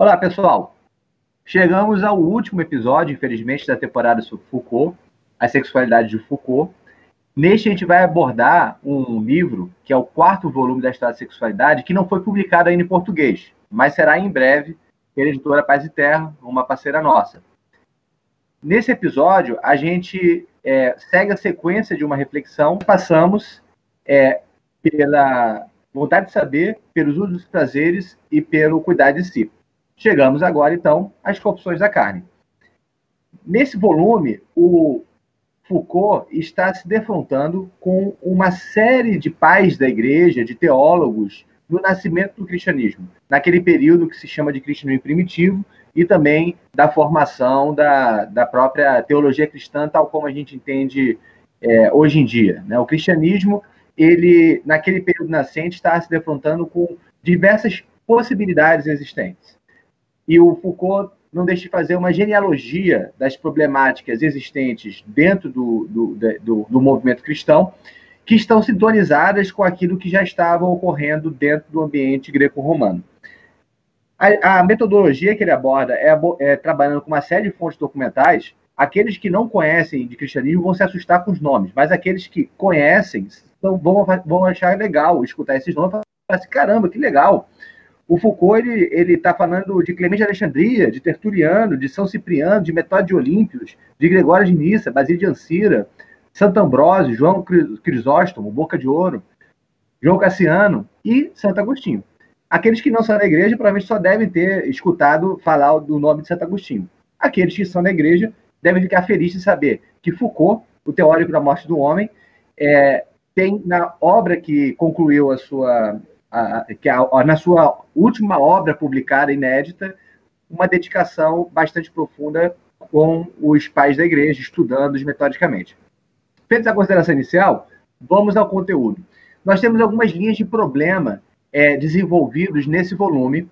Olá, pessoal. Chegamos ao último episódio, infelizmente, da temporada sobre Foucault, a sexualidade de Foucault. Neste, a gente vai abordar um livro, que é o quarto volume da História da Sexualidade, que não foi publicado ainda em português, mas será em breve pela editora Paz e Terra, uma parceira nossa. Nesse episódio, a gente é, segue a sequência de uma reflexão. Passamos é, pela vontade de saber, pelos usos dos prazeres e pelo cuidar de si. Chegamos agora, então, às corrupções da carne. Nesse volume, o Foucault está se defrontando com uma série de pais da igreja, de teólogos, do nascimento do cristianismo, naquele período que se chama de cristianismo primitivo e também da formação da, da própria teologia cristã, tal como a gente entende é, hoje em dia. Né? O cristianismo, ele, naquele período nascente, está se defrontando com diversas possibilidades existentes. E o Foucault não deixa de fazer uma genealogia das problemáticas existentes dentro do, do, do, do movimento cristão, que estão sintonizadas com aquilo que já estava ocorrendo dentro do ambiente greco-romano. A, a, metodologia que ele aborda é, é, trabalhando com uma série de fontes documentais. Aqueles que não conhecem de cristianismo vão se assustar com os nomes, mas aqueles que conhecem vão, vão achar legal escutar esses nomes e falar assim, caramba, que legal. O Foucault ele está falando de Clemente de Alexandria, de Tertuliano, de São Cipriano, de Metódio de Olímpios, de Gregório de Nissa, Basílio de Ancira, Santo Ambrósio, João Crisóstomo, Boca de Ouro, João Cassiano e Santo Agostinho. Aqueles que não são da igreja provavelmente só devem ter escutado falar do nome de Santo Agostinho. Aqueles que são da igreja devem ficar felizes de saber que Foucault, o teórico da morte do homem, é, tem na obra que concluiu a sua que a, a, na sua última obra publicada, inédita, uma dedicação bastante profunda com os pais da igreja, estudando metodicamente. Feita a consideração inicial, vamos ao conteúdo. Nós temos algumas linhas de problema é, desenvolvidos nesse volume,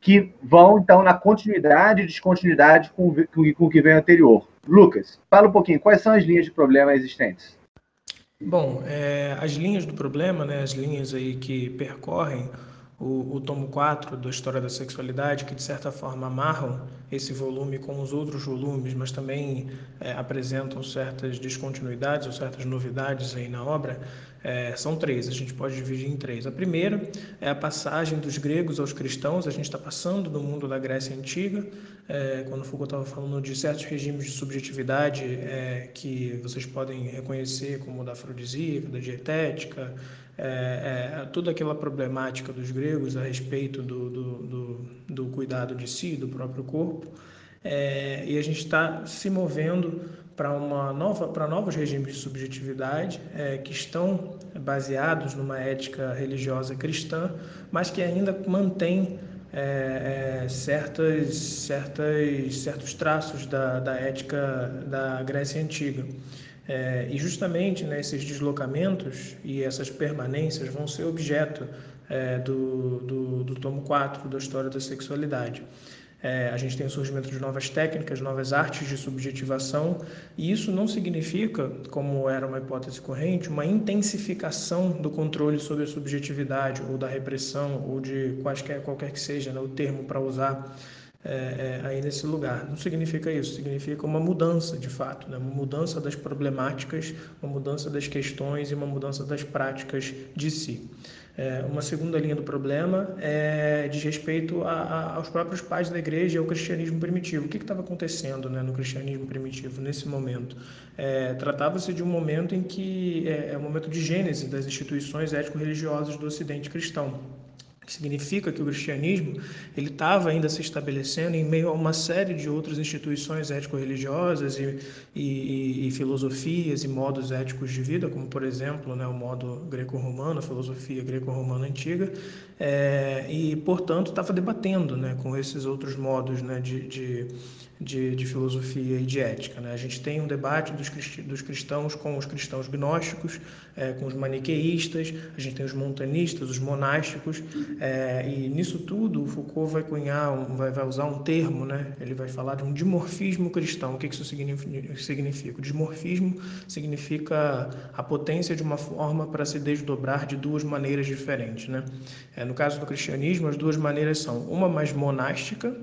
que vão, então, na continuidade e descontinuidade com, com, com o que vem anterior. Lucas, fala um pouquinho, quais são as linhas de problema existentes? Bom, é, as linhas do problema, né, as linhas aí que percorrem o, o tomo 4 da História da Sexualidade, que de certa forma amarram esse volume com os outros volumes, mas também é, apresentam certas descontinuidades ou certas novidades aí na obra, é, são três, a gente pode dividir em três. A primeira é a passagem dos gregos aos cristãos, a gente está passando do mundo da Grécia Antiga, é, quando Foucault estava falando de certos regimes de subjetividade é, que vocês podem reconhecer, como da afrodisíaca, da dietética, é, é, toda aquela problemática dos gregos a respeito do, do, do, do cuidado de si, do próprio corpo, é, e a gente está se movendo para uma nova para novos regimes de subjetividade é, que estão baseados numa ética religiosa cristã, mas que ainda mantém é, é, certas, certas, certos traços da, da ética da Grécia Antiga. É, e justamente né, esses deslocamentos e essas permanências vão ser objeto é, do, do, do tomo 4 da História da Sexualidade. É, a gente tem o surgimento de novas técnicas, novas artes de subjetivação, e isso não significa, como era uma hipótese corrente, uma intensificação do controle sobre a subjetividade, ou da repressão, ou de quaisquer, qualquer que seja né, o termo para usar é, é, aí nesse lugar. Não significa isso, significa uma mudança de fato, né? uma mudança das problemáticas, uma mudança das questões e uma mudança das práticas de si. É, uma segunda linha do problema é, diz respeito a, a, aos próprios pais da igreja e ao cristianismo primitivo. O que estava acontecendo né, no cristianismo primitivo nesse momento? É, Tratava-se de um momento em que é, é um momento de gênese das instituições ético-religiosas do Ocidente cristão significa que o cristianismo ele estava ainda se estabelecendo em meio a uma série de outras instituições ético-religiosas e, e, e, filosofias e modos éticos de vida, como por exemplo né, o modo greco-romano, a filosofia greco-romana antiga, é, e portanto estava debatendo né, com esses outros modos né, de, de de, de, filosofia e de ética. Né? A gente tem um debate dos, dos cristãos com os cristãos gnósticos, é, com os maniqueístas, a gente tem os montanistas, os monásticos, É, e nisso tudo, o Foucault vai cunhar, vai, vai usar um termo, né? ele vai falar de um dimorfismo cristão. O que isso significa? O dimorfismo significa a potência de uma forma para se desdobrar de duas maneiras diferentes. Né? É, no caso do cristianismo, as duas maneiras são uma mais monástica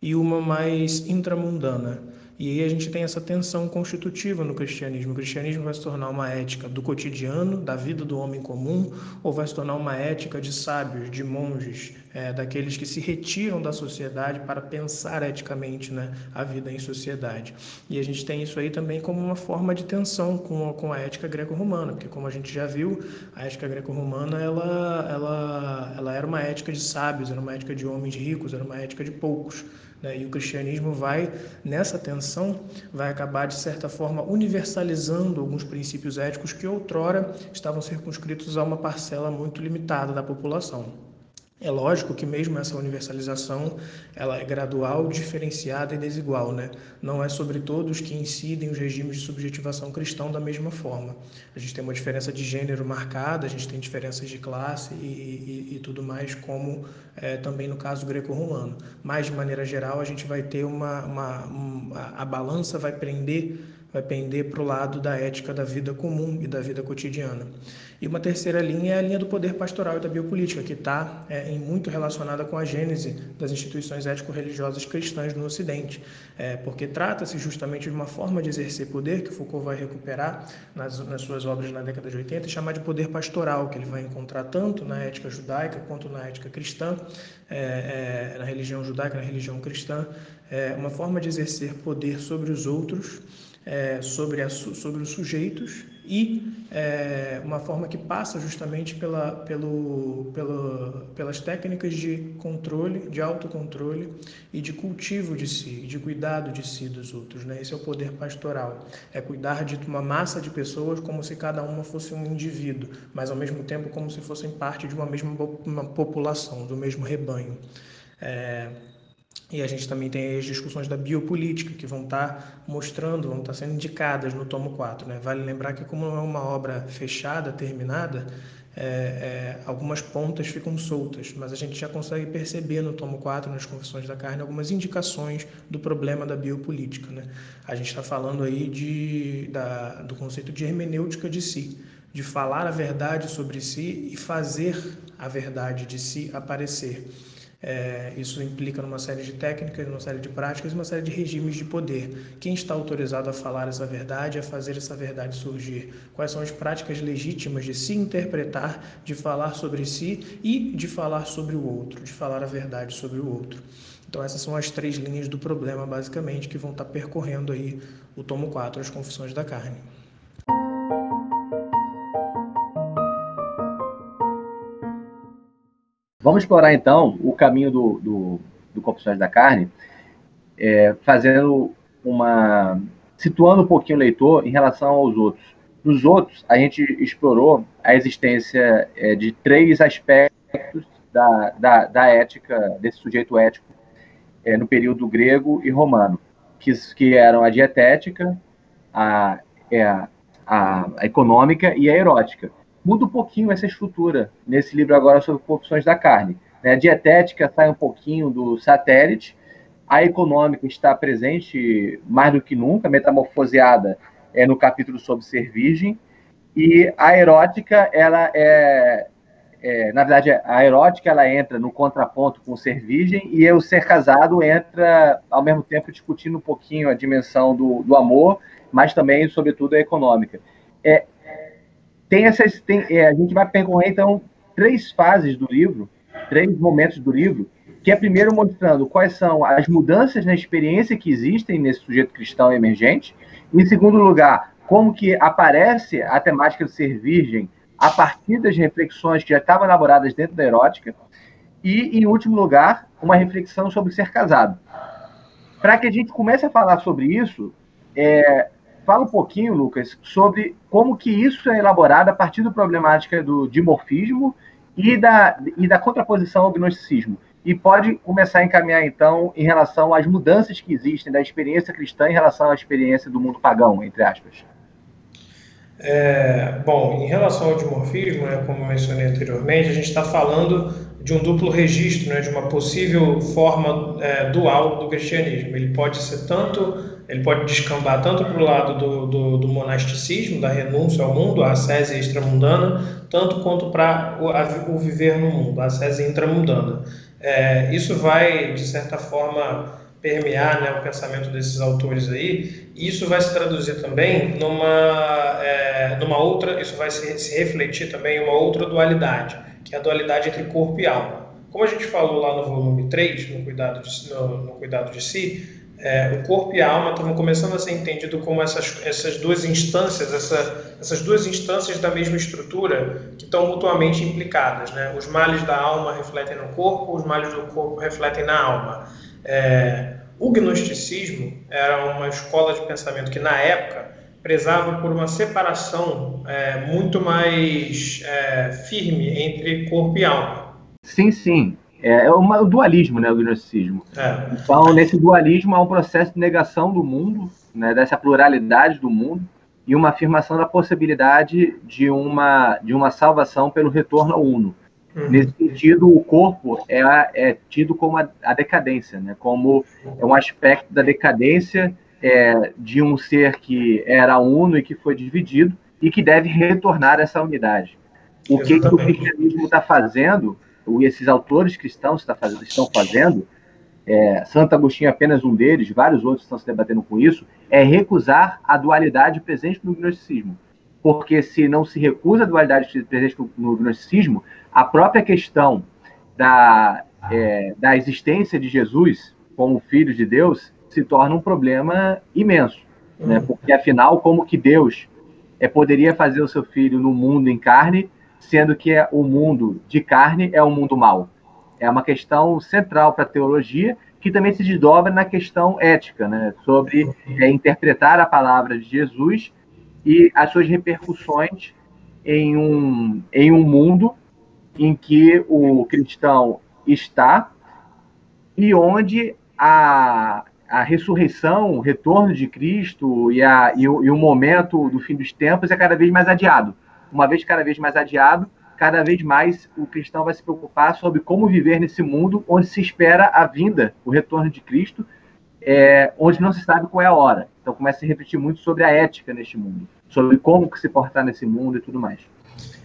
e uma mais intramundana. E aí a gente tem essa tensão constitutiva no cristianismo. O cristianismo vai se tornar uma ética do cotidiano, da vida do homem comum, ou vai se tornar uma ética de sábios, de monges, é, daqueles que se retiram da sociedade para pensar eticamente né, a vida em sociedade. E a gente tem isso aí também como uma forma de tensão com a, com a ética greco-romana, porque como a gente já viu, a ética greco-romana ela, ela, ela era uma ética de sábios, era uma ética de homens ricos, era uma ética de poucos. Né? E o cristianismo vai, nessa tensão, vai acabar, de certa forma, universalizando alguns princípios éticos que outrora estavam circunscritos a uma parcela muito limitada da população. É lógico que mesmo essa universalização ela é gradual, diferenciada e desigual, né? Não é sobre todos que incidem os regimes de subjetivação cristão da mesma forma. A gente tem uma diferença de gênero marcada, a gente tem diferenças de classe e, e, e tudo mais, como é, também no caso greco-romano. Mas de maneira geral a gente vai ter uma, uma, uma a balança vai prender vai pender para o lado da ética da vida comum e da vida cotidiana. E uma terceira linha é a linha do poder pastoral e da biopolítica, que está é, muito relacionada com a gênese das instituições ético-religiosas cristãs no Ocidente, é, porque trata-se justamente de uma forma de exercer poder que Foucault vai recuperar nas, nas suas obras na década de 80 e chamar de poder pastoral, que ele vai encontrar tanto na ética judaica quanto na ética cristã, é, é na religião judaica, na religião cristã, é, uma forma de exercer poder sobre os outros é, sobre, a, sobre os sujeitos e é, uma forma que passa justamente pela, pelo, pelo, pelas técnicas de controle, de autocontrole e de cultivo de si, de cuidado de si dos outros. Né? Esse é o poder pastoral, é cuidar de uma massa de pessoas como se cada uma fosse um indivíduo, mas ao mesmo tempo como se fossem parte de uma mesma uma população, do mesmo rebanho. É, e a gente também tem as discussões da biopolítica, que vão estar tá mostrando, vão estar tá sendo indicadas no tomo 4. Né? Vale lembrar que, como é uma obra fechada, terminada, é, é, algumas pontas ficam soltas, mas a gente já consegue perceber no tomo 4, nas Confissões da Carne, algumas indicações do problema da biopolítica. Né? A gente está falando aí de, da, do conceito de hermenêutica de si, de falar a verdade sobre si e fazer a verdade de si aparecer. É, isso implica numa série de técnicas, numa série de práticas, uma série de regimes de poder. Quem está autorizado a falar essa verdade, a fazer essa verdade surgir? Quais são as práticas legítimas de se interpretar, de falar sobre si e de falar sobre o outro, de falar a verdade sobre o outro? Então essas são as três linhas do problema, basicamente, que vão estar percorrendo aí o tomo 4, as confissões da carne. Vamos explorar então o caminho do, do, do Confissões da Carne, é, fazendo uma. situando um pouquinho o leitor em relação aos outros. Nos outros, a gente explorou a existência é, de três aspectos da, da, da, ética, desse sujeito ético, é, no período grego e romano, que, que eram a dietética, a, é, a, a econômica e a erótica muda um pouquinho essa estrutura nesse livro agora sobre corrupções da carne. Né? A dietética sai um pouquinho do satélite, a econômica está presente mais do que nunca, metamorfoseada é no capítulo sobre ser virgem, e a erótica, ela é, é, na verdade, a erótica ela entra no contraponto com o ser virgem e o ser casado entra ao mesmo tempo discutindo um pouquinho a dimensão do, do amor, mas também, sobretudo, a econômica. É, tem essas. Tem, é, a gente vai percorrer, então, três fases do livro, três momentos do livro, que é primeiro mostrando quais são as mudanças na experiência que existem nesse sujeito cristão emergente. Em segundo lugar, como que aparece a temática do ser virgem a partir das reflexões que já estavam elaboradas dentro da erótica. E, em último lugar, uma reflexão sobre ser casado. Para que a gente comece a falar sobre isso, é, Fala um pouquinho, Lucas, sobre como que isso é elaborado a partir da problemática do dimorfismo e da, e da contraposição ao gnosticismo. E pode começar a encaminhar, então, em relação às mudanças que existem da experiência cristã em relação à experiência do mundo pagão, entre aspas. É, bom, em relação ao dimorfismo, né, como mencionei anteriormente, a gente está falando de um duplo registro, né, de uma possível forma é, dual do cristianismo. Ele pode ser tanto, ele pode descambar tanto para o lado do, do, do, monasticismo, da renúncia ao mundo, a ascese extramundana, tanto quanto para o, o viver no mundo, a ascese intramundana. É, isso vai, de certa forma, permear né, o pensamento desses autores aí, e isso vai se traduzir também numa, é, numa outra, isso vai se, se refletir também em uma outra dualidade, que é a dualidade entre corpo e alma. Como a gente falou lá no volume 3, no Cuidado de, no, no cuidado de Si, é, o corpo e a alma estão começando a ser entendido como essas, essas duas instâncias, essa, essas duas instâncias da mesma estrutura que estão mutuamente implicadas. Né? Os males da alma refletem no corpo, os males do corpo refletem na alma. É, o gnosticismo era uma escola de pensamento que, na época, prezava por uma separação é, muito mais é, firme entre corpo e alma. Sim, sim. É, é uma, o dualismo, né, o gnosticismo. É. Então, nesse dualismo há um processo de negação do mundo, né, dessa pluralidade do mundo, e uma afirmação da possibilidade de uma, de uma salvação pelo retorno ao uno. Uhum. Nesse sentido, o corpo é, é tido como a, a, decadência, né? como é um aspecto da decadência é, de um ser que era uno e que foi dividido e que deve retornar essa unidade. O que, que, o cristianismo está fazendo, esses autores cristãos tá estão fazendo, é, Santo Agostinho é apenas um deles, vários outros estão se debatendo com isso, é recusar a dualidade presente no gnosticismo. Porque se não se recusa a dualidade presente no gnosticismo, a própria questão da, é, da existência de Jesus como Filho de Deus se torna um problema imenso, né? Uhum. porque afinal, como que Deus é, poderia fazer o seu Filho no mundo em carne, sendo que é, o mundo de carne é um mundo mau? É uma questão central para a teologia que também se desdobra na questão ética, né? sobre é, interpretar a palavra de Jesus e as suas repercussões em um, em um mundo em que o cristão está e onde a, a ressurreição, o retorno de Cristo e, a, e, o, e o momento do fim dos tempos é cada vez mais adiado. Uma vez cada vez mais adiado, cada vez mais o cristão vai se preocupar sobre como viver nesse mundo onde se espera a vinda, o retorno de Cristo, é, onde não se sabe qual é a hora. Então começa a se refletir muito sobre a ética neste mundo, sobre como se portar nesse mundo e tudo mais.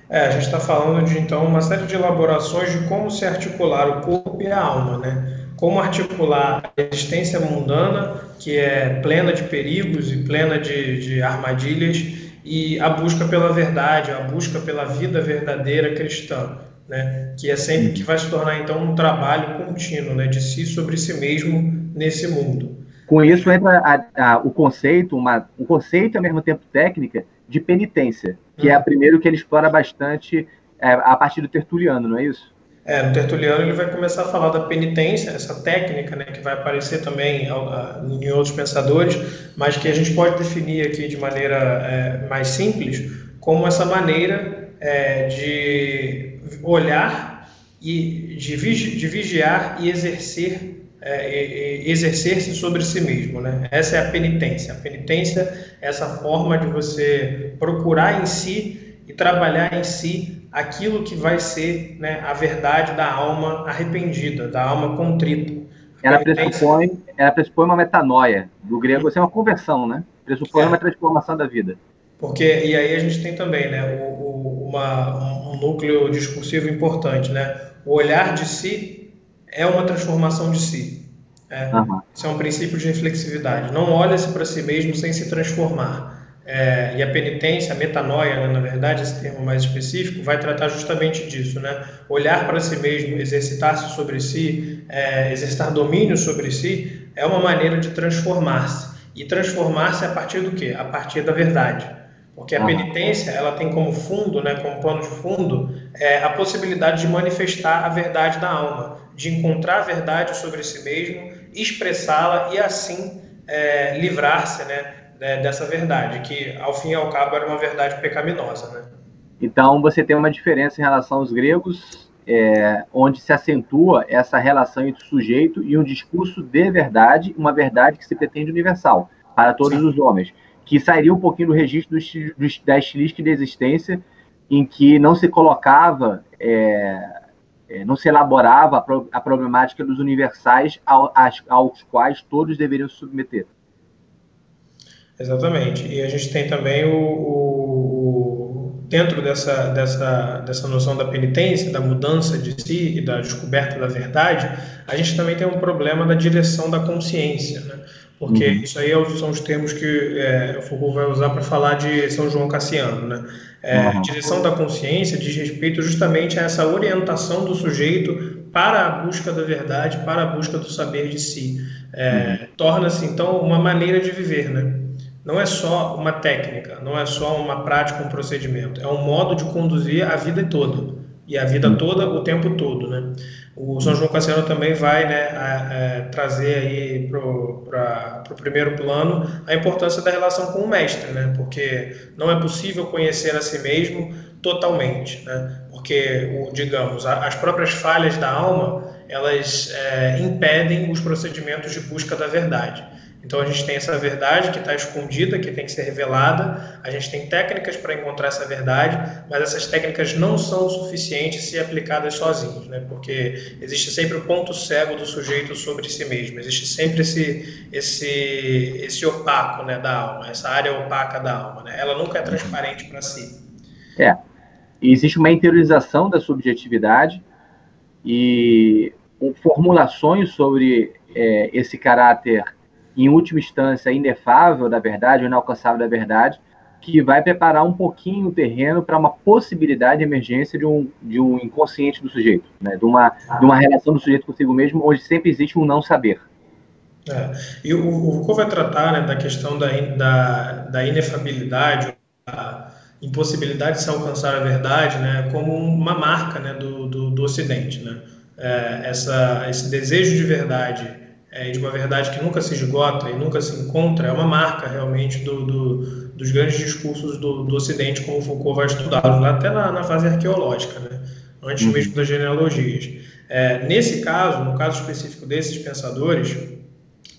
É, a gente está falando de então uma série de elaborações de como se articular o corpo e a alma, né? Como articular a existência mundana, que é plena de perigos e plena de, de armadilhas, e a busca pela verdade, a busca pela vida verdadeira cristã, né? Que é sempre que vai se tornar então um trabalho contínuo, né? De si sobre si mesmo nesse mundo. Com isso entra a, a, o conceito, uma, um conceito ao mesmo tempo técnica de penitência, que é a primeiro que ele explora bastante é, a partir do Tertuliano, não é isso? É, no Tertuliano ele vai começar a falar da penitência, essa técnica, né, que vai aparecer também em outros pensadores, mas que a gente pode definir aqui de maneira é, mais simples como essa maneira é, de olhar e de, vigi de vigiar e exercer é, exercer-se sobre si mesmo. Né? Essa é a penitência. A penitência é essa forma de você procurar em si e trabalhar em si aquilo que vai ser né, a verdade da alma arrependida, da alma contrita. Ela pressupõe, ela pressupõe uma metanoia. Do grego, isso é uma conversão, né? Pressupõe é. uma transformação da vida. Porque, e aí a gente tem também né, o, o, uma, um núcleo discursivo importante, né? O olhar de si é uma transformação de si. É, uhum. Isso é um princípio de reflexividade. Não olha-se para si mesmo sem se transformar. É, e a penitência, a metanoia, né, na verdade, esse termo mais específico, vai tratar justamente disso, né? Olhar para si mesmo, exercitar-se sobre si, é, exercitar domínio sobre si, é uma maneira de transformar-se. E transformar-se a partir do quê? A partir da verdade. Porque a penitência, ela tem como fundo, né, como pano de fundo, é, a possibilidade de manifestar a verdade da alma de encontrar a verdade sobre si mesmo, expressá-la e assim é, livrar-se né, dessa verdade, que ao fim e ao cabo era uma verdade pecaminosa. Né? Então você tem uma diferença em relação aos gregos, é, onde se acentua essa relação entre o sujeito e um discurso de verdade, uma verdade que se pretende universal para todos Sim. os homens, que sairia um pouquinho do registro do, do, da estilística de existência, em que não se colocava, é, é, não se elaborava a, pro, a problemática dos universais ao, aos, aos quais todos deveriam se submeter. Exatamente. E a gente tem também o, o, dentro dessa, dessa, dessa noção da penitência, da mudança de si e da descoberta da verdade, a gente também tem um problema da direção da consciência, né? porque uhum. isso aí é são os termos que é, o Foucault vai usar para falar de São João Cassiano. Né? É, uhum. Direção da consciência diz respeito justamente a essa orientação do sujeito para a busca da verdade, para a busca do saber de si. É, uhum. Torna-se, então, uma maneira de viver. Né? Não é só uma técnica, não é só uma prática, um procedimento. É um modo de conduzir a vida toda. E a vida toda, o tempo todo. Né? O São João Cassiano também vai né, a, a, trazer aí para o primeiro plano a importância da relação com o mestre, né? porque não é possível conhecer a si mesmo totalmente, né? porque, o, digamos, a, as próprias falhas da alma, elas é, impedem os procedimentos de busca da verdade. Então a gente tem essa verdade que está escondida, que tem que ser revelada. A gente tem técnicas para encontrar essa verdade, mas essas técnicas não são suficientes se aplicadas sozinhas, né? Porque existe sempre o ponto cego do sujeito sobre si mesmo. Existe sempre esse esse esse opaco, né, da alma, essa área opaca da alma, né? Ela nunca é transparente para si. É. existe uma interiorização da subjetividade e formulações sobre é, esse caráter em última instância, inefável da verdade, inalcançável da verdade, que vai preparar um pouquinho o terreno para uma possibilidade de emergência de um, de um inconsciente do sujeito, né? de, uma, de uma relação do sujeito consigo mesmo, onde sempre existe um não saber. É. E o, Foucault vai tratar né, da questão da, da, da inefabilidade, da impossibilidade de se alcançar a verdade, né, como uma marca né, do, do, do Ocidente. Né? É, essa, esse desejo de verdade é, de uma verdade que nunca se esgota e nunca se encontra, é uma marca realmente do, do, dos grandes discursos do, do Ocidente, como Foucault vai estudar, até na, na fase arqueológica, né? antes uhum. mesmo das genealogias. É, nesse caso, no caso específico desses pensadores,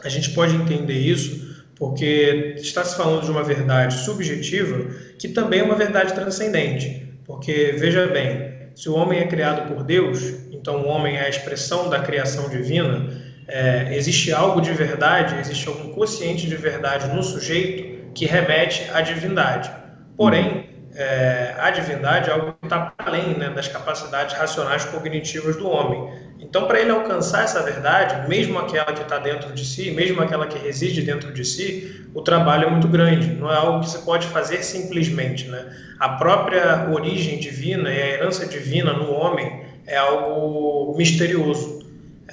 a gente pode entender isso porque está se falando de uma verdade subjetiva que também é uma verdade transcendente. Porque, veja bem, se o homem é criado por Deus, então o homem é a expressão da criação divina, é, existe algo de verdade, existe algum consciente de verdade no sujeito que remete à divindade. Porém, é, a divindade é algo que está além né, das capacidades racionais cognitivas do homem. Então, para ele alcançar essa verdade, mesmo aquela que está dentro de si, mesmo aquela que reside dentro de si, o trabalho é muito grande. Não é algo que se pode fazer simplesmente. Né? A própria origem divina e a herança divina no homem é algo misterioso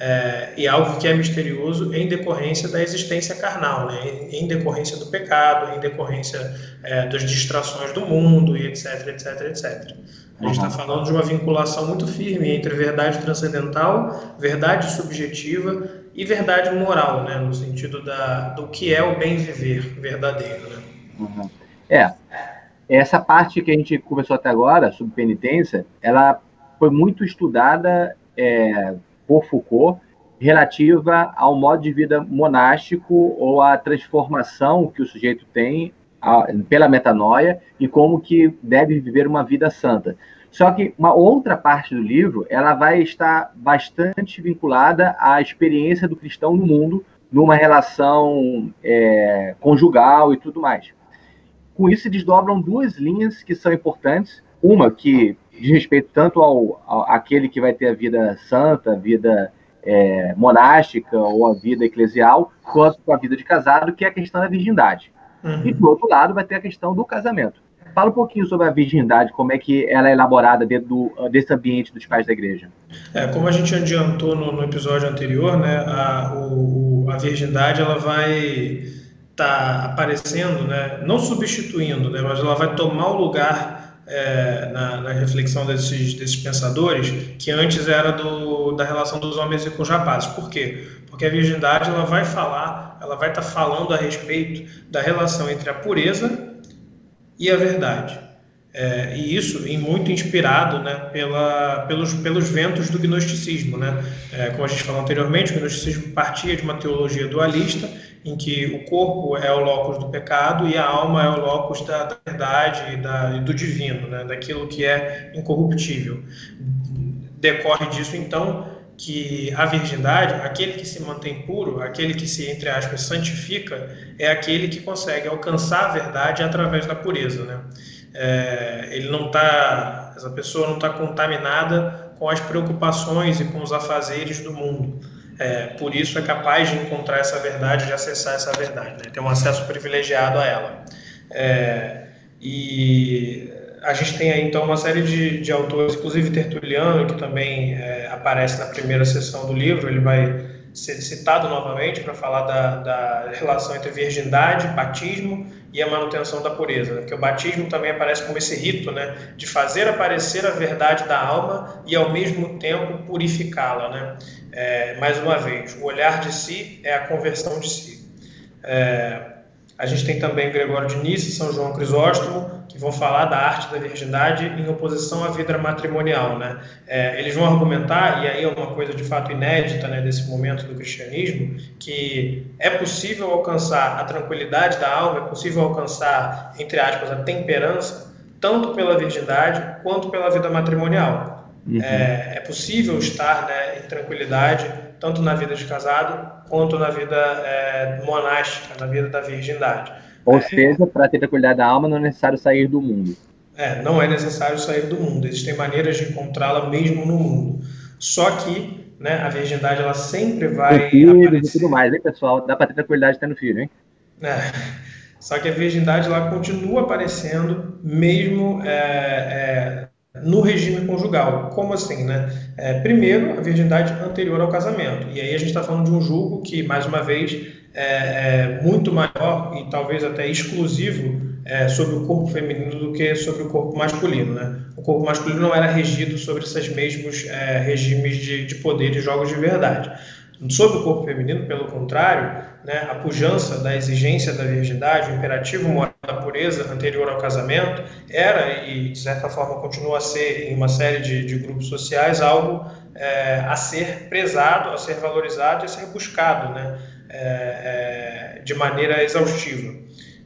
é, e algo que é misterioso em decorrência da existência carnal, né? em, em decorrência do pecado, em decorrência é, das distrações do mundo e etc, etc, etc. A gente está uhum. falando de uma vinculação muito firme entre verdade transcendental, verdade subjetiva e verdade moral, né? no sentido da, do que é o bem viver verdadeiro. Né? Uhum. É, essa parte que a gente conversou até agora, sobre penitência, ela foi muito estudada é, por Foucault relativa ao modo de vida monástico ou à transformação que o sujeito tem pela metanoia e como que deve viver uma vida santa. Só que uma outra parte do livro, ela vai estar bastante vinculada à experiência do cristão no mundo, numa relação é, conjugal e tudo mais. Com isso se desdobram duas linhas que são importantes. Uma que diz respeito tanto ao, ao aquele que vai ter a vida santa, a vida é, monástica ou a vida eclesial, quanto a vida de casado, que é a questão da virgindade. Uhum. E do outro lado vai ter a questão do casamento. Fala um pouquinho sobre a virgindade, como é que ela é elaborada dentro do, desse ambiente dos pais da igreja. É, como a gente adiantou no, no episódio anterior, né, a, o, a virgindade ela vai estar tá aparecendo, né, não substituindo, né, mas ela vai tomar o lugar é, na, na, reflexão desses, desses pensadores que antes era do, da relação dos homens com os rapazes. Por quê? Porque a virgindade ela vai falar, ela vai estar tá falando a respeito da relação entre a pureza e a verdade. É, e isso em muito inspirado né, pela, pelos, pelos ventos do gnosticismo. Né? É, como a gente falou anteriormente, o gnosticismo partia de uma teologia dualista em que o corpo é o locus do pecado e a alma é o locus da, da verdade e, da, do divino, né? daquilo que é incorruptível. Decorre disso, então, que a virgindade, aquele que se mantém puro, aquele que se, entre aspas, santifica, é aquele que consegue alcançar a verdade através da pureza. Né? É, ele não está, essa pessoa não está contaminada com as preocupações e com os afazeres do mundo. É, por isso é capaz de encontrar essa verdade, de acessar essa verdade, né? ter um acesso privilegiado a ela. É, e a gente tem aí então uma série de, de autores, inclusive Tertuliano, que também é, aparece na primeira sessão do livro, ele vai ser citado novamente para falar da, da, relação entre virgindade, batismo e a manutenção da pureza, porque o batismo também aparece como esse rito, né, de fazer aparecer a verdade da alma e ao mesmo tempo purificá-la, né. É, mais uma vez, o olhar de si é a conversão de si. É, a gente tem também Gregório de Nice, São João Crisóstomo, que vão falar da arte da virgindade em oposição à vida matrimonial. Né? É, eles vão argumentar, e aí é uma coisa de fato inédita né, desse momento do cristianismo, que é possível alcançar a tranquilidade da alma, é possível alcançar, entre aspas, a temperança, tanto pela virgindade quanto pela vida matrimonial. Uhum. É, é, possível estar né, em tranquilidade tanto na vida de casado quanto na vida é, monástica, na vida da virgindade. Ou é, seja, para ter tranquilidade da alma não é necessário sair do mundo. É, não é necessário sair do mundo. Existem maneiras de encontrá-la mesmo no mundo. Só que né, a virgindade ela sempre vai. Aparecer... e tudo mais, hein, pessoal? Dá para ter tranquilidade tendo filho, hein? É. Só que a virgindade lá continua aparecendo mesmo é, é, no regime conjugal. Como assim, né? É, primeiro, a virgindade anterior ao casamento. E aí a gente está falando de um julgo que, mais uma vez, é, é muito maior e talvez até exclusivo é, sobre o corpo feminino do que sobre o corpo masculino, né? O corpo masculino não era regido sobre esses mesmos é, regimes de, de poder e jogos de verdade. Sobre o corpo feminino, pelo contrário, né, a pujança da exigência da virgindade, o imperativo moral da pureza anterior ao casamento, era e de certa forma continua a ser em uma série de, de grupos sociais algo é, a ser prezado, a ser valorizado e a ser buscado né, é, é, de maneira exaustiva.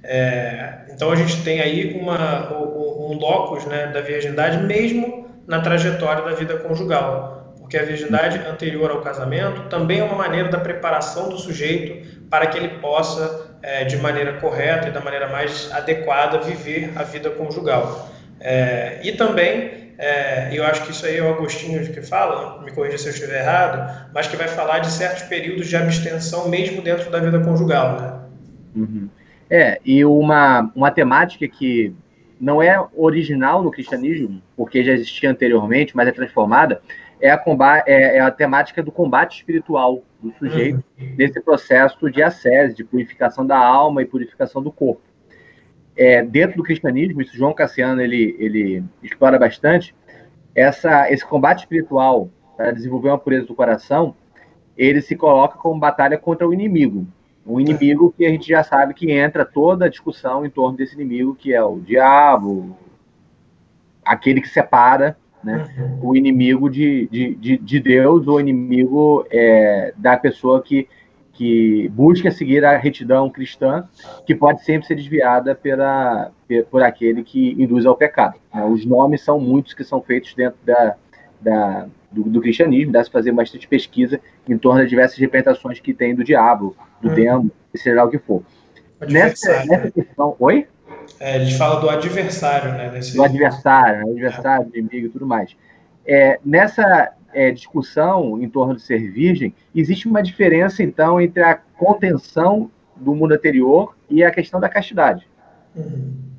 É, então a gente tem aí uma, um, locus né, da virgindade mesmo na trajetória da vida conjugal porque a virgindade anterior ao casamento também é uma maneira da preparação do sujeito para que ele possa, é, de maneira correta e da maneira mais adequada, viver a vida conjugal. É, e também, é, eu acho que isso aí é o Agostinho que fala, me corrija se eu estiver errado, mas que vai falar de certos períodos de abstenção mesmo dentro da vida conjugal. Né? Uhum. É, e uma, uma temática que não é original no cristianismo, porque já existia anteriormente, mas é transformada, é a, combate, é, é a temática do combate espiritual do sujeito uhum. nesse processo de ascese, de purificação da alma e purificação do corpo. É, dentro do cristianismo, isso João Cassiano ele, ele explora bastante, essa, esse combate espiritual para desenvolver uma pureza do coração, ele se coloca como batalha contra o inimigo. O inimigo que a gente já sabe que entra toda a discussão em torno desse inimigo, que é o diabo, aquele que separa né? Uhum. O inimigo de, de, de, de, Deus, o inimigo é, da pessoa que, que busca seguir a retidão cristã, que pode sempre ser desviada pela, por aquele que induz ao pecado. Né? Os nomes são muitos que são feitos dentro da, da, do, do cristianismo, dá-se fazer bastante pesquisa em torno das diversas representações que tem do diabo, do uhum. demônio, seja lá o que for. Nessa, nessa questão. Oi? É, eles falam do adversário, né? Nesse... Do adversário, né? adversário, é. inimigo e tudo mais. É, nessa é, discussão em torno de ser virgem, existe uma diferença, então, entre a contenção do mundo anterior e a questão da castidade. Uhum.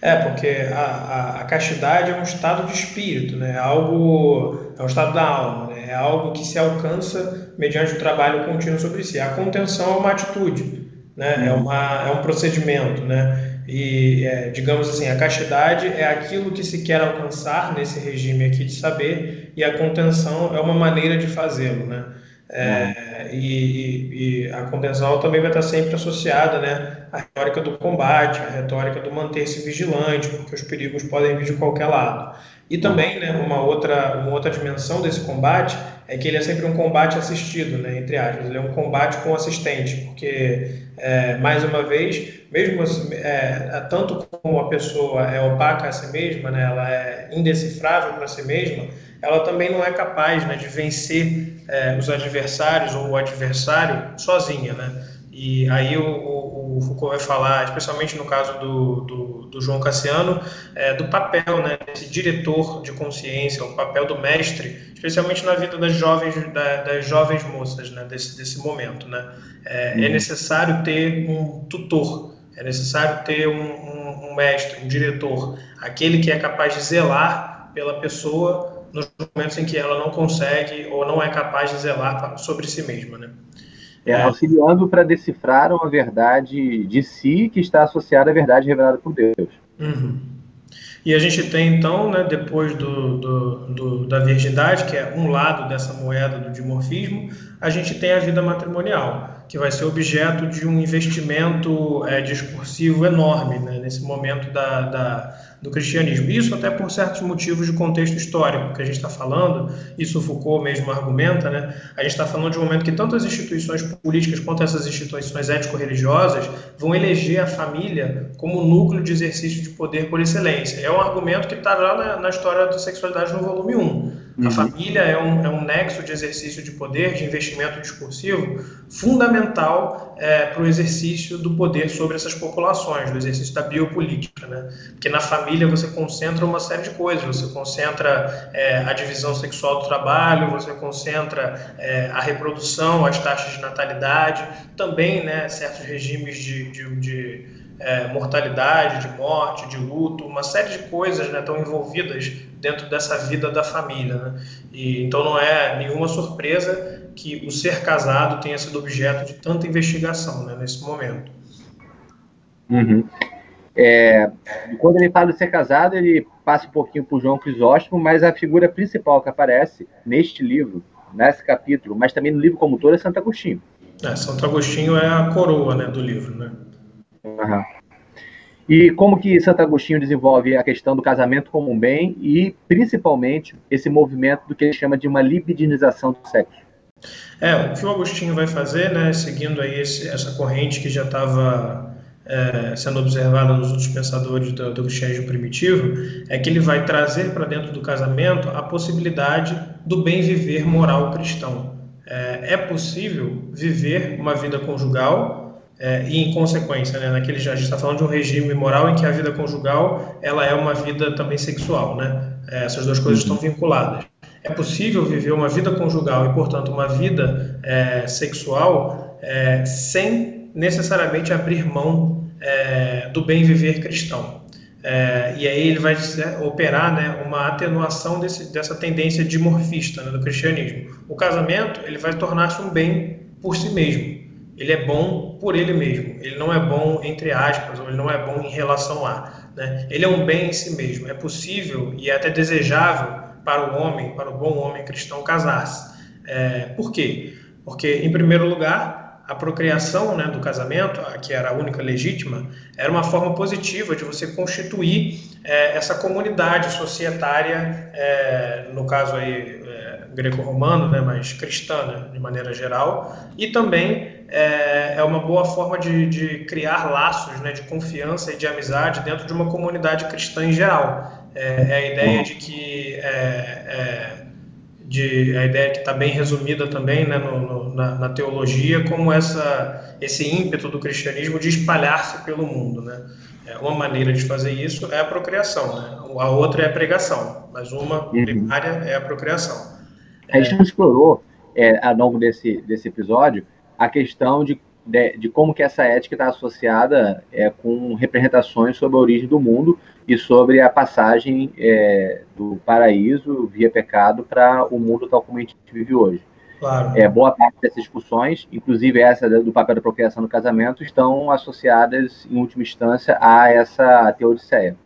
É, porque a, a, a, castidade é um estado de espírito, né? É algo, é um estado da alma, né? é algo que se alcança mediante o trabalho contínuo sobre si. A contenção é uma atitude, né? é, uhum. uma, é um procedimento, né? E, é, digamos assim, a castidade é aquilo que se quer alcançar nesse regime aqui de saber, e a contenção é uma maneira de fazê-lo, né? É, e, e, a contenção também vai estar sempre associada né, à retórica do combate, à retórica do manter-se vigilante, porque os perigos podem vir de qualquer lado. E também né, uma, outra, uma outra dimensão desse combate é que ele é sempre um combate assistido, né, entre aspas, ele é um combate com assistente, porque, é, mais uma vez, mesmo é, tanto como a pessoa é opaca a si mesma, né, ela é indecifrável para si mesma, ela também não é capaz né, de vencer é, os adversários ou o adversário sozinha, né? E aí o, o, o, Foucault vai falar, especialmente no caso do, do, do João Cassiano, é, do papel, né, desse diretor de consciência, o papel do mestre, especialmente na vida das jovens, da, das jovens moças, né, desse, desse momento, né. É, é necessário ter um tutor, é necessário ter um, um, um mestre, um diretor, aquele que é capaz de zelar pela pessoa nos momentos em que ela não consegue ou não é capaz de zelar sobre si mesma, né. É, é, auxiliando para decifrar uma verdade de si que está associada à verdade revelada por Deus. Uhum. E a gente tem então, né, depois do, do, do, da virgindade, que é um lado dessa moeda do dimorfismo, a gente tem a vida matrimonial, que vai ser objeto de um investimento é, discursivo enorme né, nesse momento da, da do cristianismo. Isso até por certos motivos de contexto histórico que a gente está falando, isso Foucault mesmo argumenta, né? A gente está falando de um momento que tanto as instituições políticas quanto essas instituições ético-religiosas vão eleger a família como núcleo de exercício de poder por excelência. É um argumento que está lá na, na, história da sexualidade no volume 1. Uhum. A família é um, é um nexo de exercício de poder, de investimento discursivo, fundamental é, para o exercício do poder sobre essas populações, do exercício da biopolítica. Né? Porque na família você concentra uma série de coisas, você concentra é, a divisão sexual do trabalho, você concentra é, a reprodução, as taxas de natalidade, também né, certos regimes de, de, de é, mortalidade, de morte, de luto, uma série de coisas né, estão envolvidas dentro dessa vida da família. Né? E, então não é nenhuma surpresa que o ser casado tenha sido objeto de tanta investigação né, nesse momento. Uhum. É, quando ele fala de ser casado, ele passa um pouquinho por João Crisóstomo, mas a figura principal que aparece neste livro, nesse capítulo, mas também no livro como todo, é Santo Agostinho. É, Santo Agostinho é a coroa né, do livro, né? Uhum. E como que Santo Agostinho desenvolve a questão do casamento como um bem e, principalmente, esse movimento do que ele chama de uma libidinização do sexo? É, o que o Agostinho vai fazer, né, seguindo aí esse, essa corrente que já estava é, sendo observada nos outros pensadores do, do cristianismo primitivo, é que ele vai trazer para dentro do casamento a possibilidade do bem viver moral cristão. É, é possível viver uma vida conjugal é, e em consequência, né, naquele já a gente está falando de um regime moral em que a vida conjugal ela é uma vida também sexual, né? É, essas duas coisas estão vinculadas. É possível viver uma vida conjugal e, portanto, uma vida é, sexual é, sem necessariamente abrir mão é, do bem viver cristão. É, e aí ele vai operar né, uma atenuação desse, dessa tendência dimorfista né, do cristianismo. O casamento ele vai tornar-se um bem por si mesmo ele é bom por ele mesmo. Ele não é bom entre aspas, ou ele não é bom em relação a. Né? Ele é um bem em si mesmo. É possível e é até desejável para o homem, para o bom homem cristão, casar-se. É, por quê? Porque, em primeiro lugar, a procriação né, do casamento, que era a única legítima, era uma forma positiva de você constituir é, essa comunidade societária, é, no caso aí é, greco-romano, né, mas cristã né, de maneira geral, e também é, é uma boa forma de, de criar laços né, de confiança e de amizade dentro de uma comunidade cristã em geral. É, é a ideia de que é, é de, a ideia que está bem resumida também né, no, no, na, na, teologia como essa, esse ímpeto do cristianismo de espalhar-se pelo mundo. Né? É, uma maneira de fazer isso é a procriação, né? a outra é a pregação, mas uma primária é a procriação. A gente não explorou é, ao longo desse, desse episódio a questão de, de, de como que essa ética está associada é, com representações sobre a origem do mundo e sobre a passagem é, do paraíso via pecado para o mundo tal como a gente vive hoje. Claro. É, boa parte dessas discussões, inclusive essa do papel da procriação no casamento, estão associadas, em última instância, a essa teodiceia.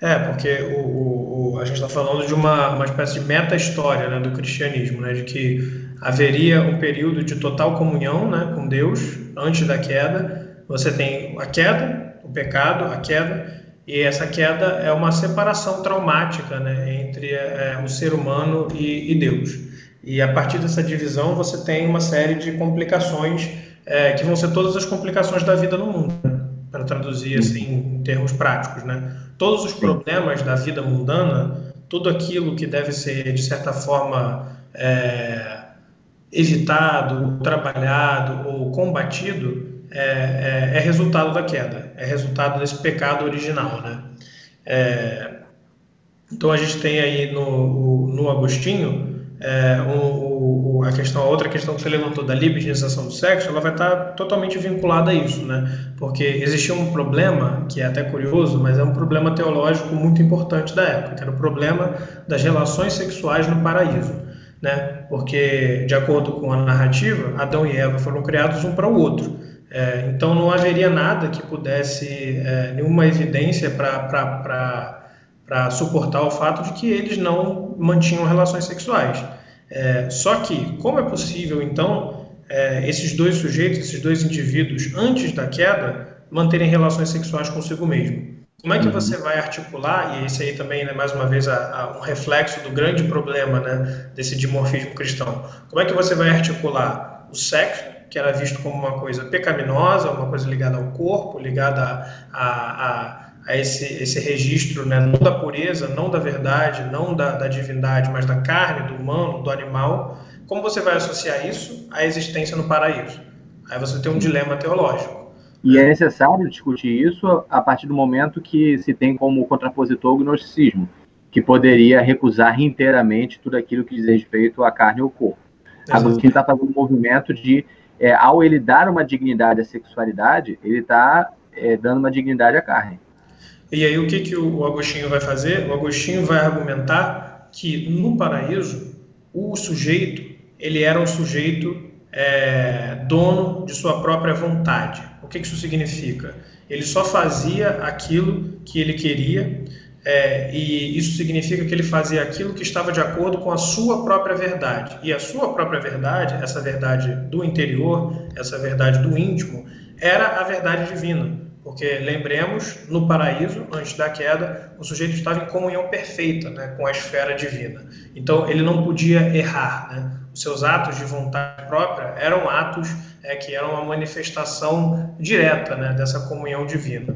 É, porque o, o a gente está falando de uma, uma espécie de meta-história né, do cristianismo, né, de que haveria um período de total comunhão né, com Deus antes da queda. Você tem a queda, o pecado, a queda, E essa queda é uma separação traumática né, entre é, o ser humano e, e, Deus. E a partir dessa divisão você tem uma série de complicações é, que vão ser todas as complicações da vida no mundo, né, para traduzir assim em termos práticos, né? Todos os problemas da vida mundana, tudo aquilo que deve ser de certa forma é, evitado, trabalhado ou combatido, é, é, é, resultado da queda, é resultado desse pecado original, né? É, então a gente tem aí no, no Agostinho é, um, um, a questão, a outra questão que você levantou da libidinização do sexo, ela vai estar totalmente vinculada a isso, né? Porque existia um problema que é até curioso, mas é um problema teológico muito importante da época, que era o problema das relações sexuais no paraíso, né? Porque de acordo com a narrativa, Adão e Eva foram criados um para o outro. É, então não haveria nada que pudesse, é, nenhuma evidência para suportar o fato de que eles não mantinham relações sexuais. É, só que, como é possível, então, é, esses dois sujeitos, esses dois indivíduos, antes da queda, manterem relações sexuais consigo mesmo? Como é que uhum. você vai articular, e esse aí também, né, mais uma vez, a, a, um reflexo do grande problema né, desse dimorfismo cristão, como é que você vai articular o sexo que era visto como uma coisa pecaminosa, uma coisa ligada ao corpo, ligada a, a, a esse, esse registro né, não da pureza, não da verdade, não da, da divindade, mas da carne, do humano, do animal. Como você vai associar isso à existência no paraíso? Aí você tem um dilema teológico. E é necessário discutir isso a partir do momento que se tem como contrapositor o gnosticismo, que poderia recusar inteiramente tudo aquilo que diz respeito à carne ou corpo. Agostinho está fazendo um movimento de é, ao ele dar uma dignidade à sexualidade, ele está é, dando uma dignidade à carne. E aí o que, que o Agostinho vai fazer? O Agostinho vai argumentar que no paraíso o sujeito ele era um sujeito é, dono de sua própria vontade. O que, que isso significa? Ele só fazia aquilo que ele queria é, e isso significa que ele fazia aquilo que estava de acordo com a sua própria verdade. E a sua própria verdade, essa verdade do interior, essa verdade do íntimo, era a verdade divina. Porque lembremos, no paraíso, antes da queda, o sujeito estava em comunhão perfeita né, com a esfera divina. Então ele não podia errar. Né? Os seus atos de vontade própria eram atos é, que eram uma manifestação direta né, dessa comunhão divina.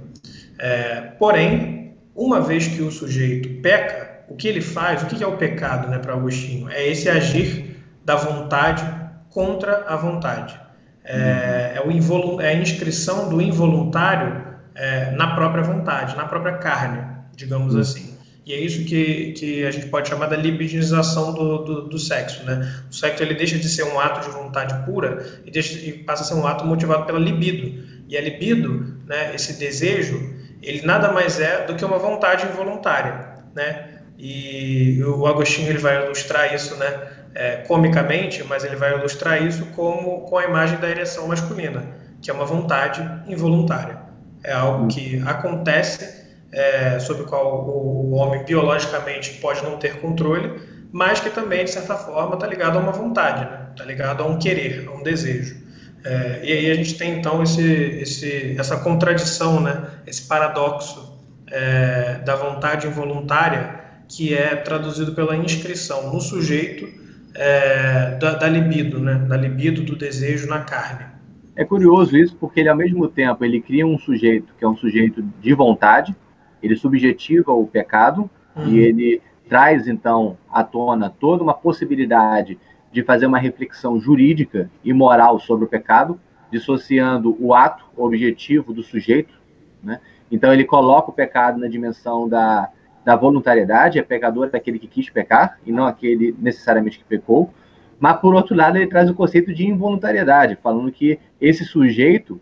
É, porém, uma vez que o sujeito peca, o que ele faz, o que é o pecado né, para Agostinho? É esse agir da vontade contra a vontade. É, é, o é a inscrição do involuntário é, na própria vontade, na própria carne, digamos uhum. assim. E é isso que, que a gente pode chamar da libidinização do, do, do, sexo. Né? O sexo ele deixa de ser um ato de vontade pura e, deixa, e passa a ser um ato motivado pela libido. E a libido, né, esse desejo, ele nada mais é do que uma vontade involuntária, né? E o Agostinho ele vai ilustrar isso, né, é, comicamente, mas ele vai ilustrar isso como com a imagem da ereção masculina, que é uma vontade involuntária. É algo que acontece é, sobre o qual o, homem biologicamente pode não ter controle, mas que também de certa forma está ligado a uma vontade, está né? ligado a um querer, a um desejo. É, e aí a gente tem então esse, esse, essa contradição, né, esse paradoxo é, da vontade involuntária que é traduzido pela inscrição no sujeito é, da, da, libido, né, da libido do desejo na carne. É curioso isso porque ele ao mesmo tempo ele cria um sujeito que é um sujeito de vontade, ele subjetiva o pecado uhum. e ele traz então à tona toda uma possibilidade de fazer uma reflexão jurídica e moral sobre o pecado, dissociando o ato, o objetivo do sujeito. Né? Então, ele coloca o pecado na dimensão da, da voluntariedade, é pecador daquele que quis pecar e não aquele necessariamente que pecou. Mas, por outro lado, ele traz o conceito de involuntariedade, falando que esse sujeito,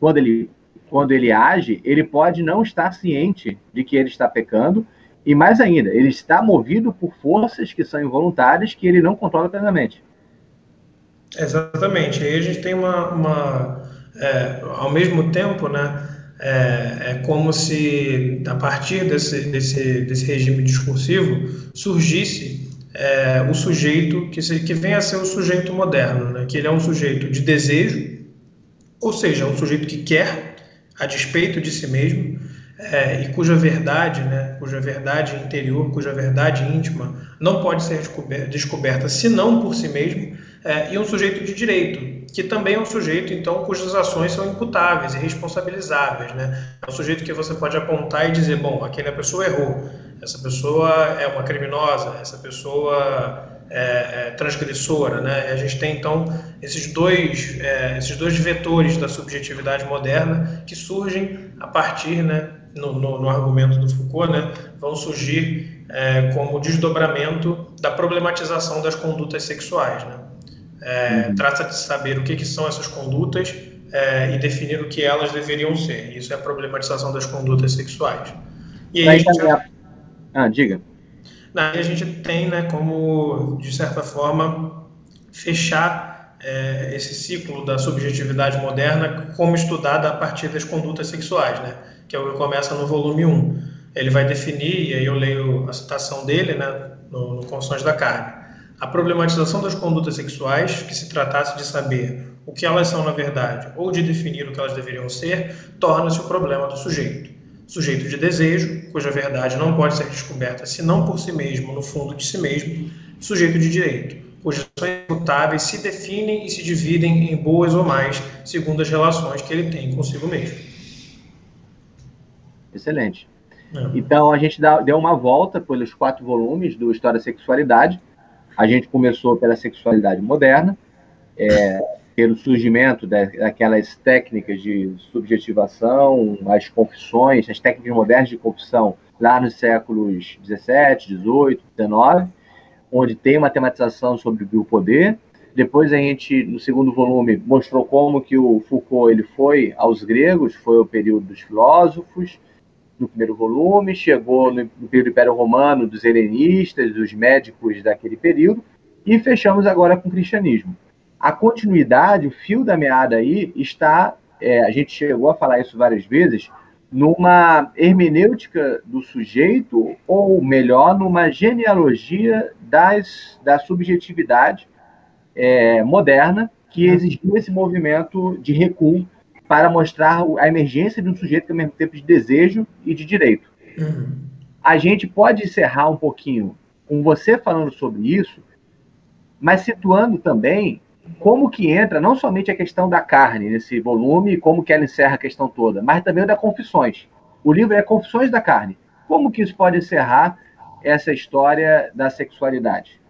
quando ele, quando ele age, ele pode não estar ciente de que ele está pecando e mais ainda, ele está movido por forças que são involuntárias que ele não controla plenamente. Exatamente. Aí a gente tem uma. uma é, ao mesmo tempo, né? É, é, como se, a partir desse, desse, desse regime discursivo, surgisse é, o sujeito que, se, que vem a ser o sujeito moderno, né? que ele é um sujeito de desejo, ou seja, um sujeito que quer, a despeito de si mesmo, é, e cuja verdade, né, cuja verdade interior, cuja verdade íntima não pode ser descoberta senão por si mesmo, é, e um sujeito de direito, que também é um sujeito, então, cujas ações são imputáveis e responsabilizáveis. Né? É um sujeito que você pode apontar e dizer, bom, aquela pessoa errou, essa pessoa é uma criminosa, essa pessoa é, é, transgressora, né? A gente tem então esses dois, é, esses dois vetores da subjetividade moderna que surgem a partir, né, no, no, no argumento do Foucault, né, vão surgir é, como desdobramento da problematização das condutas sexuais, né? É, uhum. Trata de saber o que, que são essas condutas é, e definir o que elas deveriam ser. Isso é a problematização das condutas sexuais. E aí, a gente... Ah, diga. Daí a gente tem né, como, de certa forma, fechar é, esse ciclo da subjetividade moderna como estudada a partir das condutas sexuais, né, que é o que começa no volume 1. Ele vai definir, e aí eu leio a citação dele né, no, no da Carne, a problematização das condutas sexuais, que se tratasse de saber o que elas são na verdade ou de definir o que elas deveriam ser, torna-se o problema do sujeito sujeito de desejo, cuja verdade não pode ser descoberta senão por si mesmo, no fundo de si mesmo, sujeito de direito, cujas ações imutáveis se definem e se dividem em boas ou mais, segundo as relações que ele tem consigo mesmo. Excelente. É. Então, a gente deu uma volta pelos quatro volumes do História da Sexualidade. A gente começou pela sexualidade moderna, é, pelo surgimento daquelas técnicas de subjetivação, as confissões, as técnicas modernas de confissão lá nos séculos 17, 18, 19, onde tem uma tematização sobre o poder. Depois a gente, no segundo volume, mostrou como que o Foucault ele foi aos gregos, foi o período dos filósofos, no primeiro volume, chegou no, no período Império Romano, dos helenistas, dos médicos daquele período, e fechamos agora com o cristianismo. A continuidade, o fio da meada aí está, é, a gente chegou a falar isso várias vezes, numa hermenêutica do sujeito, ou melhor, numa genealogia das, da subjetividade é, moderna que uhum. exigiu esse movimento de recuo para mostrar a emergência de um sujeito que, ao mesmo tempo, de desejo e de direito. Uhum. A gente pode encerrar um pouquinho com você falando sobre isso, mas situando também como que entra não somente a questão da carne nesse volume, como que ela encerra a questão toda, mas também da confissões. O livro é Confissões da Carne. Como que isso pode encerrar essa história da sexualidade?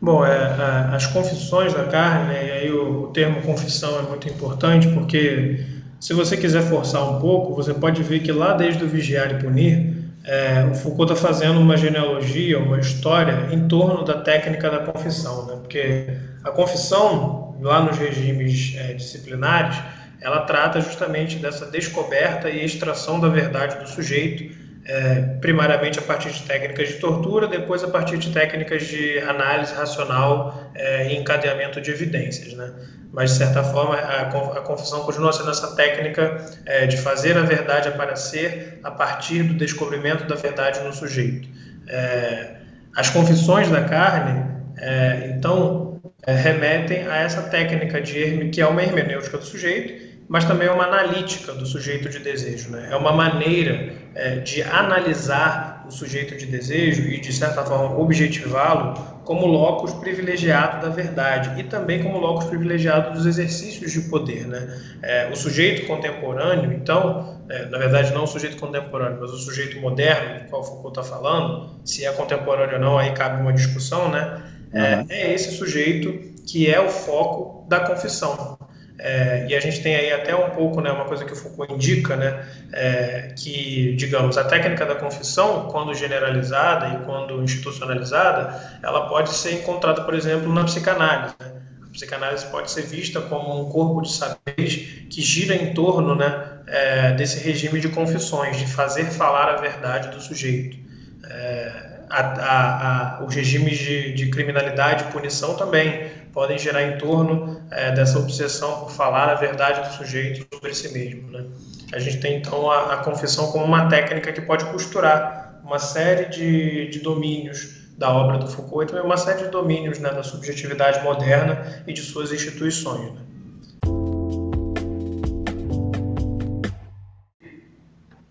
Bom, é, é, as confissões da carne, e aí o, o termo confissão é muito importante, porque se você quiser forçar um pouco, você pode ver que lá desde o Vigiar e Punir, é, o Foucault está fazendo uma genealogia, uma história em torno da técnica da confissão, né? porque a confissão, lá nos regimes é, disciplinares, ela trata justamente dessa descoberta e extração da verdade do sujeito, é, primariamente a partir de técnicas de tortura, depois a partir de técnicas de análise racional é, e encadeamento de evidências. Né? Mas, de certa forma, a, a confissão continua sendo essa técnica é, de fazer a verdade aparecer a partir do descobrimento da verdade no sujeito. É, as confissões da carne, é, então, é, remetem a essa técnica de que é uma hermenêutica do sujeito, mas também é uma analítica do sujeito de desejo. Né? É uma maneira é, de analisar o sujeito de desejo e, de certa forma, objetivá-lo como locus privilegiado da verdade e também como locus privilegiado dos exercícios de poder. Né? É, o sujeito contemporâneo, então, é, na verdade, não o sujeito contemporâneo, mas o sujeito moderno, do qual Foucault está falando, se é contemporâneo ou não, aí cabe uma discussão, né? é, é esse sujeito que é o foco da confissão. É, e a gente tem aí até um pouco, né, uma coisa que o Foucault indica, né, é, que, digamos, a técnica da confissão, quando generalizada e quando institucionalizada, ela pode ser encontrada, por exemplo, na psicanálise. Né? A psicanálise pode ser vista como um corpo de saberes que gira em torno né, é, desse regime de confissões, de fazer falar a verdade do sujeito. É, a, a, a, os regimes de, de, criminalidade e punição também podem gerar em torno é, dessa obsessão por falar a verdade do sujeito sobre si mesmo. Né? A gente tem então a, a, confissão como uma técnica que pode costurar uma série de, de domínios da obra do Foucault e também uma série de domínios né, da subjetividade moderna e de suas instituições. Né?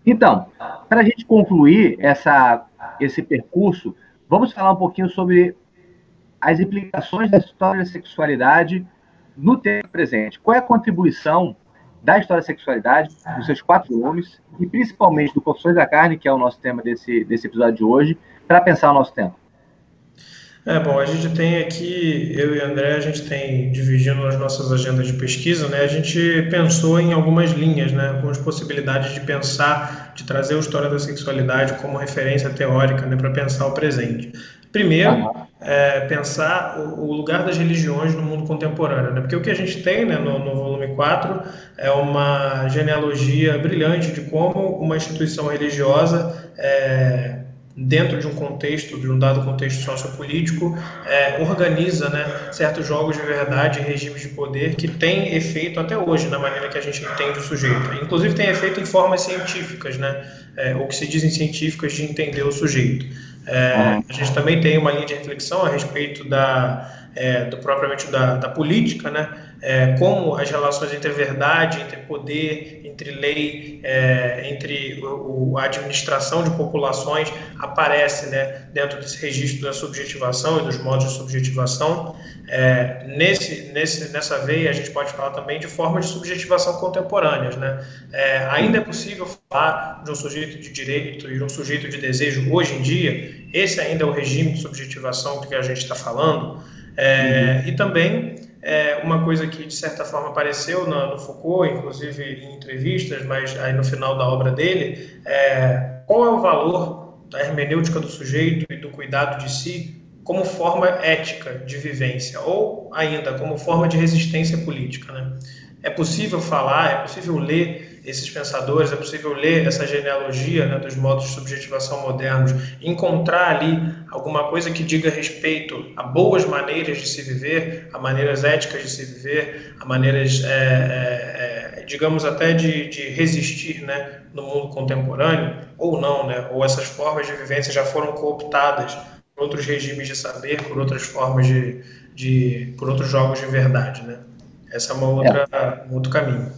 Então, para a gente concluir essa, esse percurso, vamos falar um pouquinho sobre as implicações da história da sexualidade no tempo presente. Qual é a contribuição da história da sexualidade, dos seus quatro volumes, e principalmente do Confissões da Carne, que é o nosso tema desse, desse episódio de hoje, para pensar o nosso tempo? É, bom, a gente tem aqui, eu e André, a gente tem, dividindo as nossas agendas de pesquisa, né, a gente pensou em algumas linhas, né, algumas possibilidades de pensar, de trazer a história da sexualidade como referência teórica, né, para pensar o presente. Primeiro, é, pensar o, o, lugar das religiões no mundo contemporâneo, né, porque o que a gente tem né, no, no volume 4 é uma genealogia brilhante de como uma instituição religiosa é, dentro de um contexto, de um dado contexto sociopolítico, é, organiza né, certos jogos de verdade e regimes de poder que têm efeito até hoje na maneira que a gente entende o sujeito. Inclusive tem efeito em formas científicas, né, é, ou que se dizem científicas de entender o sujeito. É, a gente também tem uma linha de reflexão a respeito da, é, do, propriamente da, da política, né, é, como as relações entre verdade, entre poder, entre lei, é, entre o, a administração de populações aparece né, dentro desse registro da subjetivação e dos modos de subjetivação. É, nesse, nesse, nessa veia, a gente pode falar também de formas de subjetivação contemporâneas. Né? É, ainda é possível falar de um sujeito de direito e de um sujeito de desejo hoje em dia, esse ainda é o regime de subjetivação que a gente está falando. Uhum. E também é uma coisa que de certa forma apareceu no, no, Foucault, inclusive em entrevistas, mas aí no final da obra dele, é, qual é o valor da hermenêutica do sujeito e do cuidado de si como forma ética de vivência ou ainda como forma de resistência política, né? É possível falar, é possível ler esses pensadores, é possível ler essa genealogia né, dos modos de subjetivação modernos, encontrar ali alguma coisa que diga respeito a boas maneiras de se viver, a maneiras éticas de se viver, a maneiras, é, é, é, digamos, até de, de resistir né, no mundo contemporâneo, ou não, né, ou essas formas de vivência já foram cooptadas por outros regimes de saber, por outras formas de, de por outros jogos de verdade, né? Essa é uma outra, é. um outro caminho.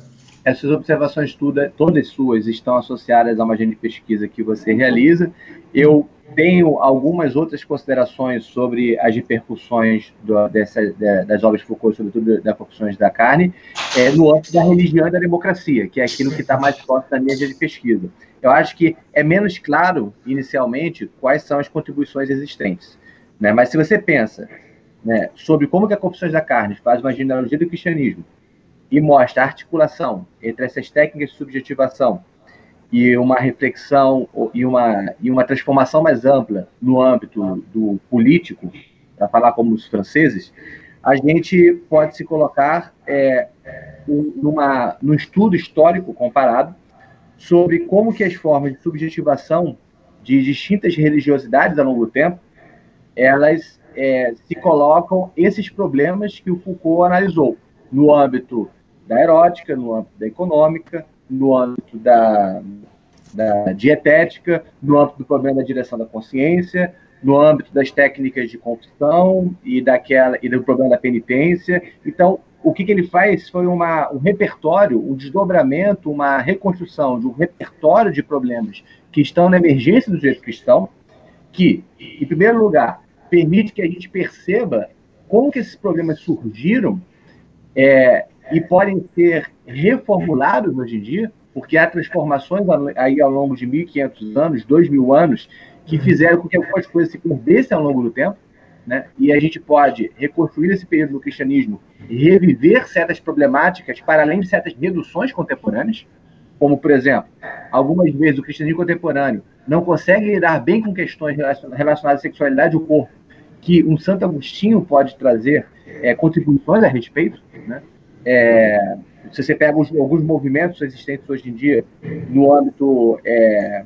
Essas observações todas suas estão associadas a uma agenda de pesquisa que você realiza. Eu tenho algumas outras considerações sobre as repercussões do, dessa, das obras de Foucault, sobretudo das repercussões da carne, é, no âmbito da religião e da democracia, que é aquilo que está mais próximo da minha de pesquisa. Eu acho que é menos claro, inicialmente, quais são as contribuições existentes. Né? Mas se você pensa né, sobre como que a Confissões da Carne faz uma genealogia do cristianismo, e mostra a articulação entre essas técnicas de subjetivação e uma reflexão e uma, e uma transformação mais ampla no âmbito do político, para falar como os franceses, a gente pode se colocar é, numa, num estudo histórico comparado sobre como que as formas de subjetivação de distintas religiosidades ao longo do tempo, elas é, se colocam esses problemas que o Foucault analisou no âmbito da erótica, no âmbito da econômica, no âmbito da, da dietética, no âmbito do problema da direção da consciência, no âmbito das técnicas de confissão e daquela e do problema da penitência. Então, o que, que ele faz foi uma, um repertório, um desdobramento, uma reconstrução de um repertório de problemas que estão na emergência do direito cristão, que, em primeiro lugar, permite que a gente perceba como que esses problemas surgiram é, e podem ser reformulados hoje em dia, porque há transformações aí ao longo de 1.500 anos, 2.000 anos, que fizeram com que algumas coisas se perdessem ao longo do tempo, né? e a gente pode reconstruir esse período no cristianismo e reviver certas problemáticas para além de certas reduções contemporâneas, como, por exemplo, algumas vezes o cristianismo contemporâneo não consegue lidar bem com questões relacionadas à sexualidade e ao corpo, que um Santo Agostinho pode trazer é, contribuições a respeito, né? É, se você pega os, alguns movimentos existentes hoje em dia no âmbito é,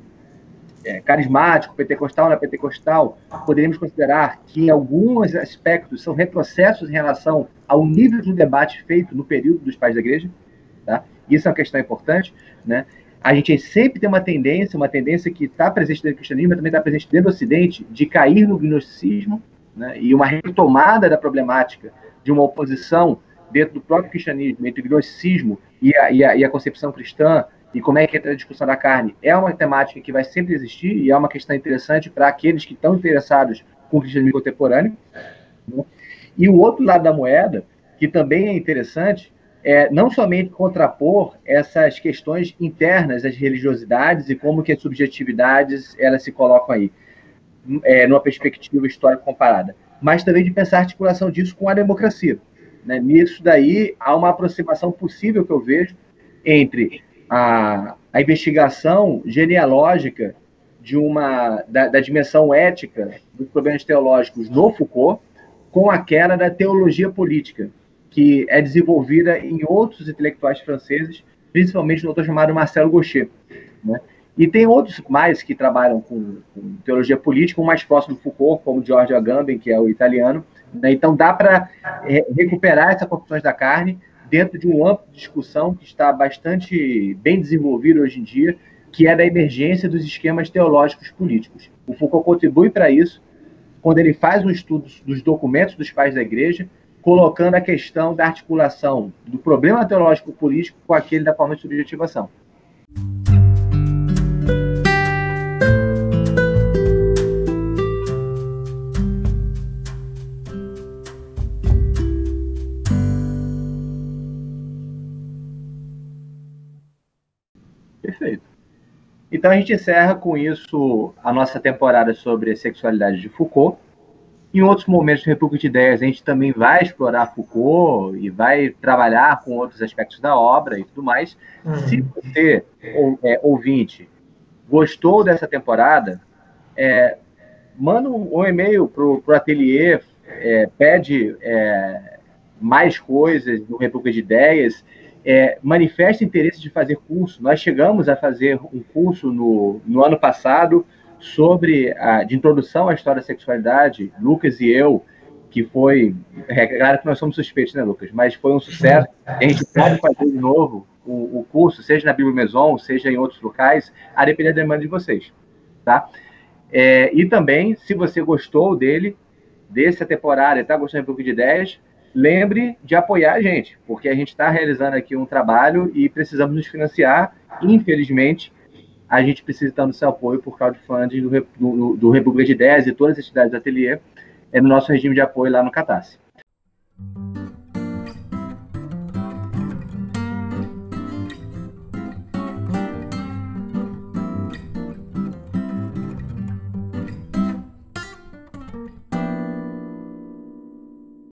é, carismático, pentecostal, na pentecostal, poderíamos considerar que em alguns aspectos são retrocessos em relação ao nível de debate feito no período dos pais da igreja. Tá? Isso é uma questão importante. Né? A gente sempre tem uma tendência, uma tendência que está presente dentro do cristianismo, mas também está presente dentro do Ocidente, de cair no gnosticismo né? e uma retomada da problemática de uma oposição dentro do próprio cristianismo, entre o gnosticismo e a, e a, e a concepção cristã, e como é que entra a discussão da carne é uma temática que vai sempre existir e é uma questão interessante para aqueles que estão interessados com o cristianismo contemporâneo. Né? E o outro lado da moeda, que também é interessante, é não somente contrapor essas questões internas das religiosidades e como que as subjetividades elas se colocam aí, é, numa perspectiva histórica comparada, mas também de pensar a articulação disso com a democracia. Né? Nisso daí há uma aproximação possível que eu vejo entre a, a investigação genealógica de uma da, da dimensão ética dos problemas teológicos no Foucault com aquela da teologia política, que é desenvolvida em outros intelectuais franceses, principalmente no autor chamado Marcelo Gaucher. Né? E tem outros mais que trabalham com, com, teologia política, um mais próximo do Foucault, como Giorgio Agamben, que é o italiano. Né? Então dá para é, recuperar essas confissões da carne dentro de um amplo de discussão que está bastante bem desenvolvido hoje em dia, que é da emergência dos esquemas teológicos políticos. O Foucault contribui para isso quando ele faz um estudo dos documentos dos pais da igreja, colocando a questão da articulação do problema teológico político com aquele da forma de subjetivação. Então a gente encerra com isso a nossa temporada sobre sexualidade de Foucault. Em outros momentos do República de Ideias, a gente também vai explorar Foucault e vai trabalhar com outros aspectos da obra e tudo mais. Uhum. Se você, é, ouvinte, gostou dessa temporada, é, manda um, um e-mail para o ateliê, é, pede é, mais coisas do República de Ideias, é, manifesta interesse de fazer curso. Nós chegamos a fazer um curso no, no ano passado sobre a de introdução à história da sexualidade, Lucas e eu, que foi, é claro que nós somos suspeitos, né, Lucas? Mas foi um sucesso. A gente pode fazer de novo o, o curso, seja na Bíblia Maison, seja em outros locais, a depender da demanda de vocês, tá? É, e também, se você gostou dele, dessa temporada, está gostando um pouco de ideias, lembre de apoiar a gente, porque a gente está realizando aqui um trabalho e precisamos nos financiar. Infelizmente, a gente precisa estar no seu apoio por crowdfunding do, do, do República de Ideias e todas as entidades do ateliê é no nosso regime de apoio lá no Catarse.